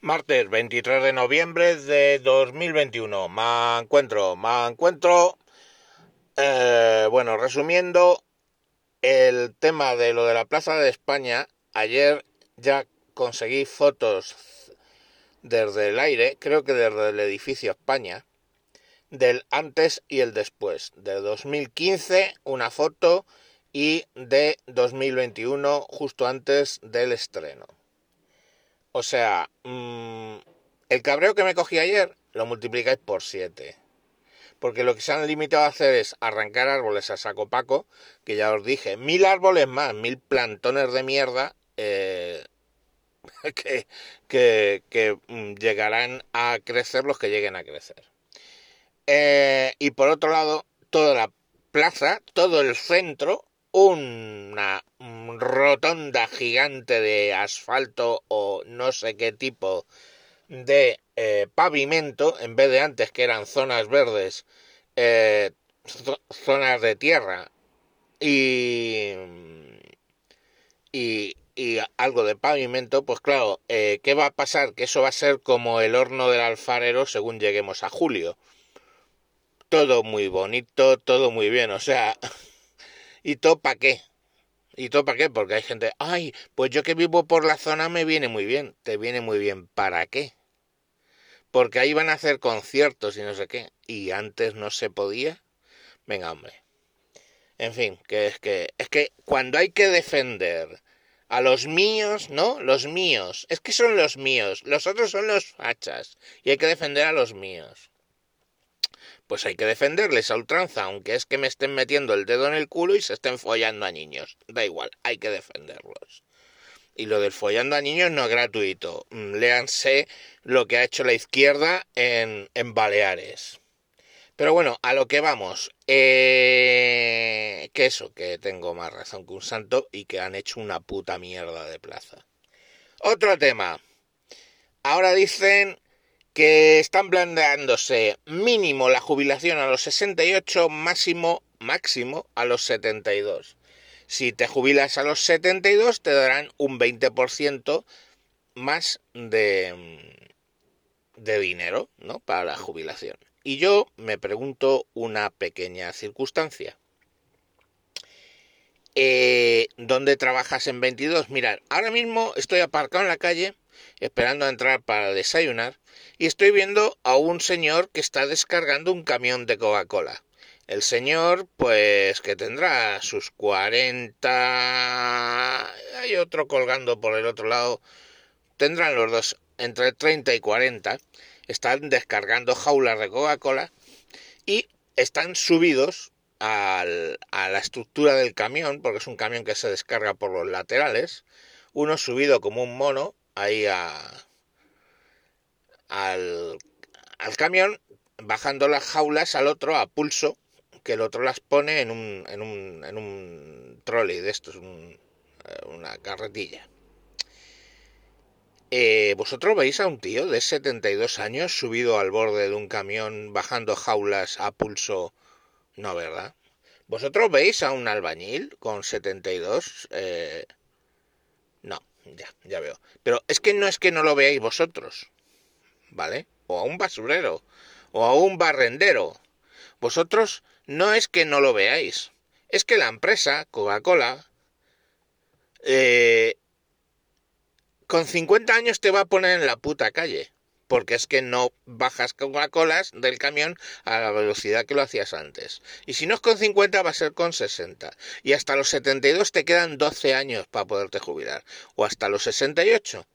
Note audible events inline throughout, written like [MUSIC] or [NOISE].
Martes 23 de noviembre de 2021. Me encuentro, me encuentro. eh, bueno, resumiendo el tema de lo de la Plaza de España, ayer ya conseguí fotos desde el aire, creo que desde el edificio España, del antes y el después. De 2015 una foto y de 2021 justo antes del estreno. O sea, mmm, el cabreo que me cogí ayer lo multiplicáis por 7. Porque lo que se han limitado a hacer es arrancar árboles a saco paco, que ya os dije, mil árboles más, mil plantones de mierda eh, [LAUGHS] que, que, que mm, llegarán a crecer los que lleguen a crecer. Eh, y por otro lado, toda la plaza, todo el centro, una rotonda gigante de asfalto o no sé qué tipo de eh, pavimento, en vez de antes que eran zonas verdes, eh, zonas de tierra y, y, y, algo de pavimento, pues claro, eh, ¿qué va a pasar? Que eso va a ser como el horno del alfarero según lleguemos a julio. Todo muy bonito, todo muy bien, o sea, [LAUGHS] ¿y todo para qué? ¿Y todo para qué? Porque hay gente, ay, pues yo que vivo por la zona me viene muy bien. ¿Te viene muy bien para qué? Porque ahí van a hacer conciertos y no sé qué. ¿Y antes no se podía? Venga, hombre. En fin, que es que, es que cuando hay que defender a los míos, ¿no? Los míos. Es que son los míos. Los otros son los fachas. Y hay que defender a los míos pues hay que defenderles a ultranza, aunque es que me estén metiendo el dedo en el culo y se estén follando a niños. Da igual, hay que defenderlos. Y lo del follando a niños no es gratuito. Léanse lo que ha hecho la izquierda en, en Baleares. Pero bueno, a lo que vamos. Eh, que eso, que tengo más razón que un santo y que han hecho una puta mierda de plaza. Otro tema. Ahora dicen que están planteándose mínimo la jubilación a los 68, máximo, máximo a los 72. Si te jubilas a los 72 te darán un 20% más de, de dinero, ¿no? Para la jubilación. Y yo me pregunto una pequeña circunstancia. Eh, ¿Dónde trabajas en 22? Mirad, ahora mismo estoy aparcado en la calle esperando a entrar para desayunar y estoy viendo a un señor que está descargando un camión de Coca-Cola. El señor, pues que tendrá sus 40... Hay otro colgando por el otro lado. Tendrán los dos entre 30 y 40. Están descargando jaulas de Coca-Cola y están subidos al, a la estructura del camión, porque es un camión que se descarga por los laterales. Uno subido como un mono ahí a, al, al camión, bajando las jaulas al otro a pulso, que el otro las pone en un, en un, en un trolley de estos, un, una carretilla. Eh, ¿Vosotros veis a un tío de 72 años subido al borde de un camión bajando jaulas a pulso? No, ¿verdad? ¿Vosotros veis a un albañil con 72? Eh... No, ya, ya veo. Pero es que no es que no lo veáis vosotros. ¿vale? O a un basurero, o a un barrendero. Vosotros no es que no lo veáis, es que la empresa, Coca-Cola, eh, con 50 años te va a poner en la puta calle, porque es que no bajas Coca-Colas del camión a la velocidad que lo hacías antes. Y si no es con 50 va a ser con 60. Y hasta los 72 te quedan 12 años para poderte jubilar, o hasta los 68.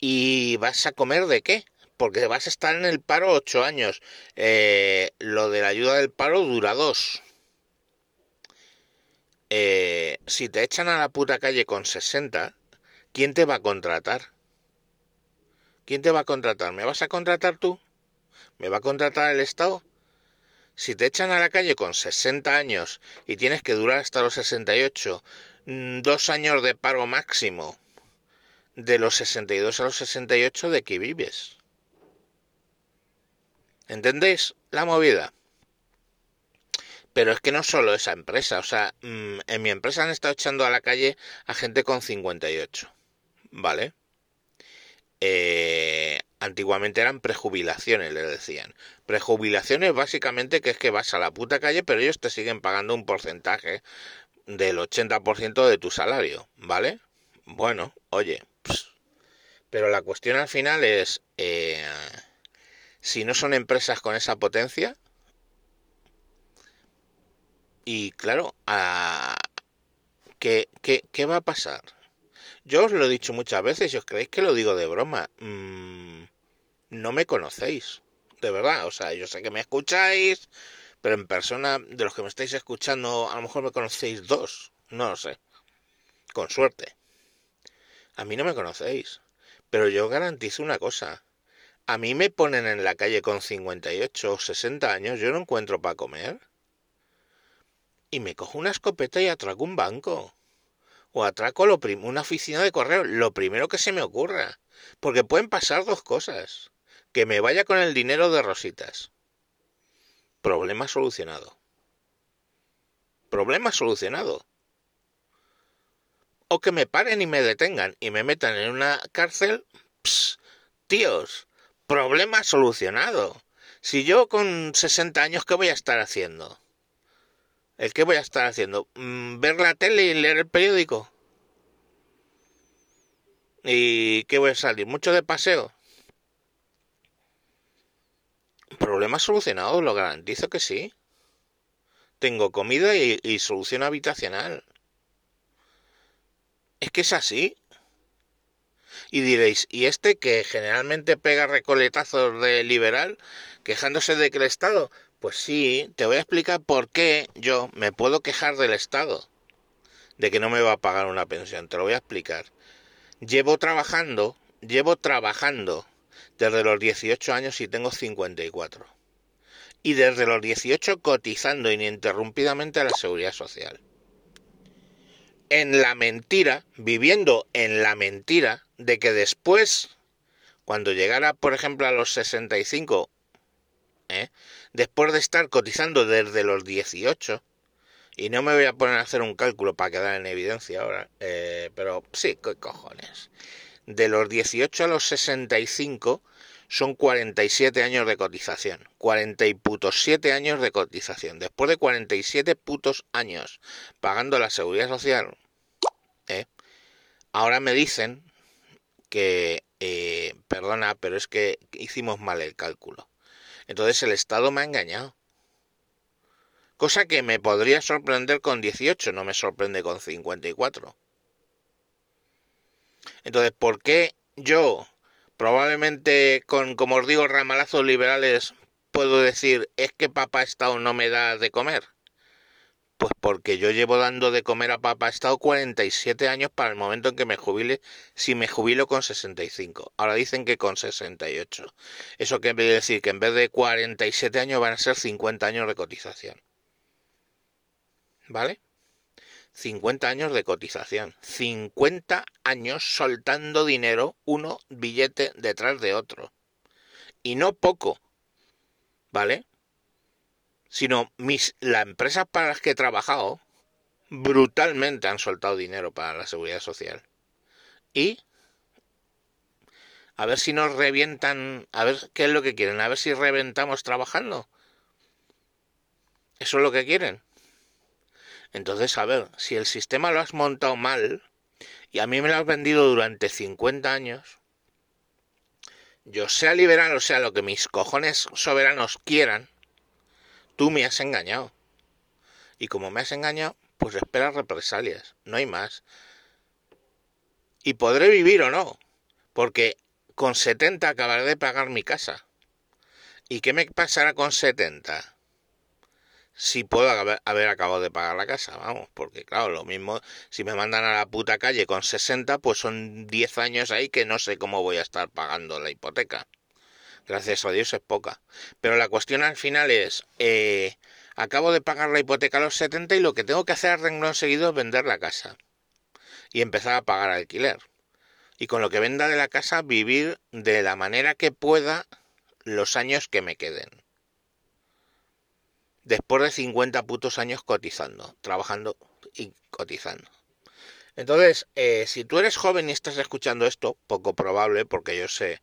¿Y vas a comer de qué? porque vas a estar en el paro ocho años. Eh, lo de la ayuda del paro dura dos. Eh, si te echan a la puta calle con 60, ¿quién te va a contratar? ¿Quién te va a contratar? ¿Me vas a contratar tú? ¿Me va a contratar el Estado? Si te echan a la calle con 60 años y tienes que durar hasta los 68, mm, dos años de paro máximo, de los 62 a los 68, ¿de qué vives? ¿Entendéis la movida? Pero es que no solo esa empresa, o sea, mmm, en mi empresa han estado echando a la calle a gente con 58, ¿vale? Eh, antiguamente eran prejubilaciones, le decían. Prejubilaciones básicamente que es que vas a la puta calle, pero ellos te siguen pagando un porcentaje del 80% de tu salario, ¿vale? Bueno, oye, pero la cuestión al final es, eh, si no son empresas con esa potencia, y claro, ¿qué, qué, va a pasar? Yo os lo he dicho muchas veces y os creéis que lo digo de broma. Mm, no me conocéis, de verdad. O sea, yo sé que me escucháis, pero en persona, de los que me estáis escuchando, a lo mejor me conocéis dos. No lo sé. Con suerte. A mí no me conocéis. Pero yo garantizo una cosa. A mí me ponen en la calle con 58 o 60 años, yo no encuentro para comer y me cojo una escopeta y atraco un banco. O atraco lo una oficina de correo, lo primero que se me ocurra. Porque pueden pasar dos cosas. Que me vaya con el dinero de rositas. Problema solucionado. Problema solucionado. O que me paren y me detengan y me metan en una cárcel. Psst, tíos, problema solucionado. Si yo con 60 años, ¿qué voy a estar haciendo? ¿El qué voy a estar haciendo? Mm, ¿Ver la tele y leer el periódico? ¿Y qué voy a salir? ¿Mucho de paseo? Problema solucionado, lo garantizo que sí. Tengo comida y, y solución habitacional. Es que es así. Y diréis, ¿y este que generalmente pega recoletazos de liberal, quejándose de que el Estado pues sí, te voy a explicar por qué yo me puedo quejar del Estado de que no me va a pagar una pensión. Te lo voy a explicar. Llevo trabajando, llevo trabajando desde los 18 años y tengo 54. Y desde los 18 cotizando ininterrumpidamente a la seguridad social. En la mentira, viviendo en la mentira de que después, cuando llegara, por ejemplo, a los 65, ¿eh? Después de estar cotizando desde los 18, y no me voy a poner a hacer un cálculo para quedar en evidencia ahora, eh, pero sí, ¿qué cojones? De los 18 a los 65 son 47 años de cotización. 40 y putos 7 años de cotización. Después de 47 putos años pagando la seguridad social, ¿eh? ahora me dicen que, eh, perdona, pero es que hicimos mal el cálculo. Entonces el Estado me ha engañado. Cosa que me podría sorprender con 18, no me sorprende con 54. Entonces, ¿por qué yo, probablemente con, como os digo, ramalazos liberales, puedo decir, es que papá Estado no me da de comer? Pues porque yo llevo dando de comer a papá Estado 47 años para el momento en que me jubile, si me jubilo con 65. Ahora dicen que con 68. Eso quiere decir que en vez de 47 años van a ser 50 años de cotización. ¿Vale? 50 años de cotización. 50 años soltando dinero, uno billete detrás de otro. Y no poco. ¿Vale? Sino mis, las empresas para las que he trabajado brutalmente han soltado dinero para la seguridad social. Y a ver si nos revientan, a ver qué es lo que quieren, a ver si reventamos trabajando. Eso es lo que quieren. Entonces, a ver, si el sistema lo has montado mal y a mí me lo has vendido durante 50 años, yo sea liberal o sea lo que mis cojones soberanos quieran, tú me has engañado. Y como me has engañado, pues espera represalias, no hay más. Y podré vivir o no, porque con 70 acabaré de pagar mi casa. ¿Y qué me pasará con 70? Si puedo haber, acabado de pagar la casa, vamos, porque claro, lo mismo, si me mandan a la puta calle con 60, pues son 10 años ahí que no sé cómo voy a estar pagando la hipoteca. Gracias a Dios es poca. Pero la cuestión al final es, eh, acabo de pagar la hipoteca a los 70 y lo que tengo que hacer a renglón seguido es vender la casa. Y empezar a pagar alquiler. Y con lo que venda de la casa vivir de la manera que pueda los años que me queden. Después de 50 putos años cotizando, trabajando y cotizando. Entonces, eh, si tú eres joven y estás escuchando esto, poco probable, porque yo sé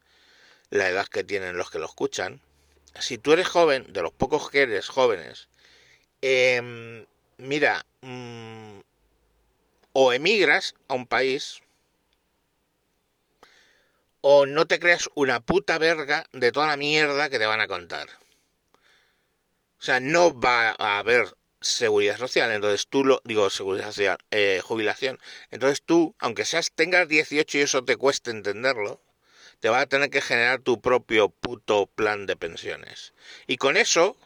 la edad que tienen los que lo escuchan. Si tú eres joven, de los pocos que eres jóvenes, em, mira, mm, o emigras a un país, o no te creas una puta verga de toda la mierda que te van a contar. O sea, no va a haber seguridad social, entonces tú lo digo seguridad social, eh, jubilación, entonces tú, aunque seas tengas 18 y eso te cueste entenderlo, te va a tener que generar tu propio puto plan de pensiones. Y con eso,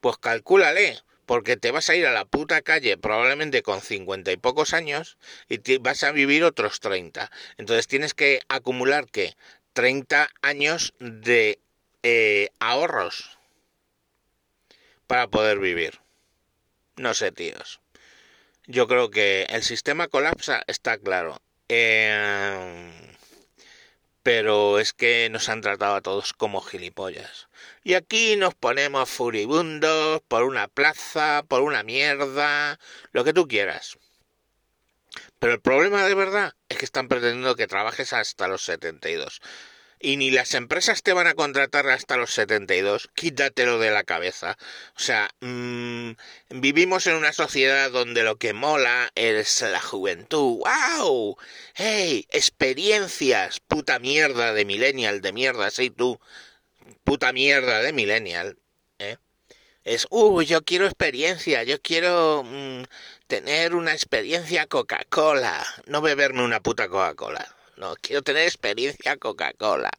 pues calcúlale, porque te vas a ir a la puta calle probablemente con 50 y pocos años y vas a vivir otros 30. Entonces tienes que acumular que 30 años de eh, ahorros para poder vivir. No sé, tíos. Yo creo que el sistema colapsa, está claro. Eh, pero es que nos han tratado a todos como gilipollas. Y aquí nos ponemos furibundos por una plaza, por una mierda, lo que tú quieras. Pero el problema de verdad es que están pretendiendo que trabajes hasta los 72 y ni las empresas te van a contratar hasta los 72, quítatelo de la cabeza. O sea, mmm, vivimos en una sociedad donde lo que mola es la juventud. ¡Wow! ¡Hey! Experiencias. Puta mierda de millennial, de mierda, sí tú. Puta mierda de millennial. ¿eh? Es, uh, yo quiero experiencia, yo quiero mmm, tener una experiencia Coca-Cola, no beberme una puta Coca-Cola. No, quiero tener experiencia Coca-Cola.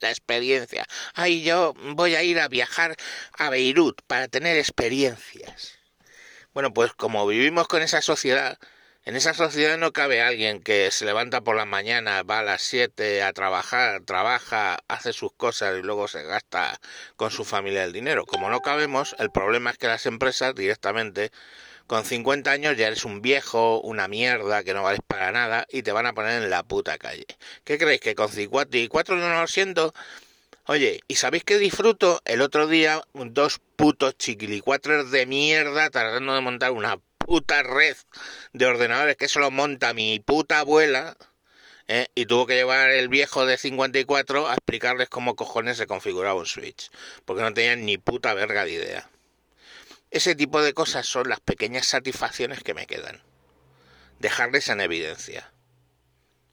La experiencia. Ay, yo voy a ir a viajar a Beirut para tener experiencias. Bueno, pues como vivimos con esa sociedad, en esa sociedad no cabe alguien que se levanta por la mañana, va a las 7 a trabajar, trabaja, hace sus cosas y luego se gasta con su familia el dinero. Como no cabemos, el problema es que las empresas directamente con 50 años ya eres un viejo, una mierda, que no vales para nada y te van a poner en la puta calle. ¿Qué creéis? ¿Que con 54 no lo siento? Oye, ¿y sabéis que disfruto? El otro día dos putos chiquilicuatres de mierda tratando de montar una puta red de ordenadores que solo monta mi puta abuela. ¿eh? Y tuvo que llevar el viejo de 54 a explicarles cómo cojones se configuraba un Switch. Porque no tenían ni puta verga de idea. Ese tipo de cosas son las pequeñas satisfacciones que me quedan. Dejarles en evidencia.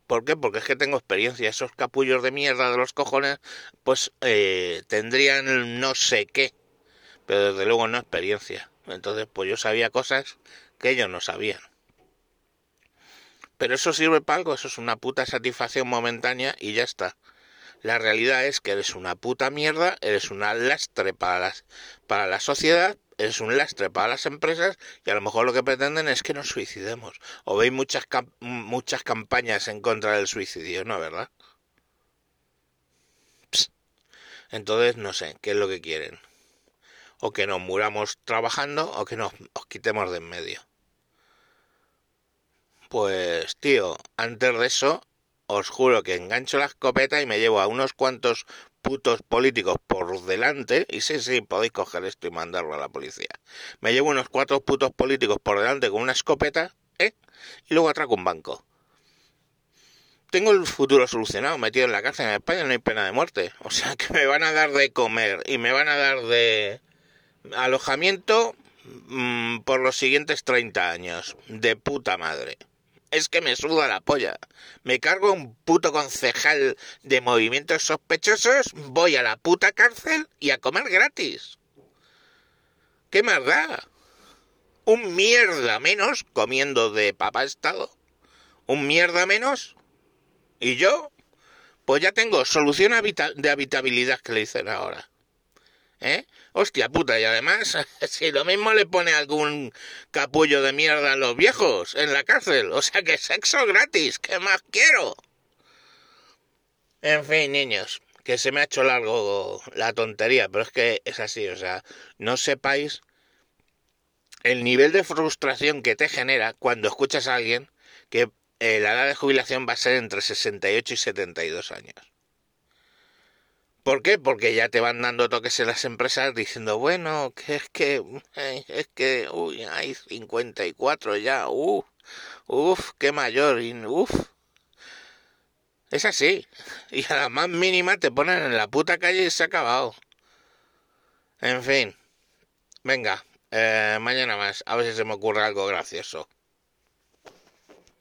¿Por qué? Porque es que tengo experiencia. Esos capullos de mierda de los cojones, pues eh, tendrían no sé qué, pero desde luego no experiencia. Entonces, pues yo sabía cosas que ellos no sabían. Pero eso sirve para algo, eso es una puta satisfacción momentánea y ya está. La realidad es que eres una puta mierda, eres una lastre para, las, para la sociedad, es un lastre para las empresas y a lo mejor lo que pretenden es que nos suicidemos. O veis muchas, muchas campañas en contra del suicidio, ¿no? ¿Verdad? Entonces, no sé, ¿qué es lo que quieren? O que nos muramos trabajando o que nos, nos quitemos de en medio. Pues, tío, antes de eso, os juro que engancho la escopeta y me llevo a unos cuantos putos políticos por delante, y sí, sí, podéis coger esto y mandarlo a la policía. Me llevo unos cuatro putos políticos por delante con una escopeta, ¿eh? Y luego atraco un banco. Tengo el futuro solucionado, metido en la cárcel en España, no hay pena de muerte. [LAUGHS] O sea que me van a dar de comer y me van a dar de alojamiento mmm, por los siguientes 30 años. De puta madre es que me suda la polla. Me cargo un puto concejal de movimientos sospechosos, voy a la puta cárcel y a comer gratis. ¿Qué más da? Un mierda menos comiendo de papa estado. Un mierda menos. ¿Y yo? Pues ya tengo solución de habitabilidad que le dicen ahora. ¿Eh? Hostia puta, y además, [LAUGHS] si lo mismo le pone algún capullo de mierda a los viejos en la cárcel, o sea que sexo gratis, ¿qué más quiero? En fin, niños, que se me ha hecho largo la tontería, pero es que es así, o sea, no sepáis el nivel de frustración que te genera cuando escuchas a alguien que eh, la edad de jubilación va a ser entre 68 y 72 años. ¿Por qué? Porque ya te van dando toques en las empresas diciendo, bueno, que es que, es que, uy, hay 54 ya, uff, uff, qué mayor, uff. Es así. [LAUGHS] Y a la más mínima te ponen en la puta calle y se ha acabado. En fin. Venga, eh, mañana más. A ver si se me ocurre algo gracioso.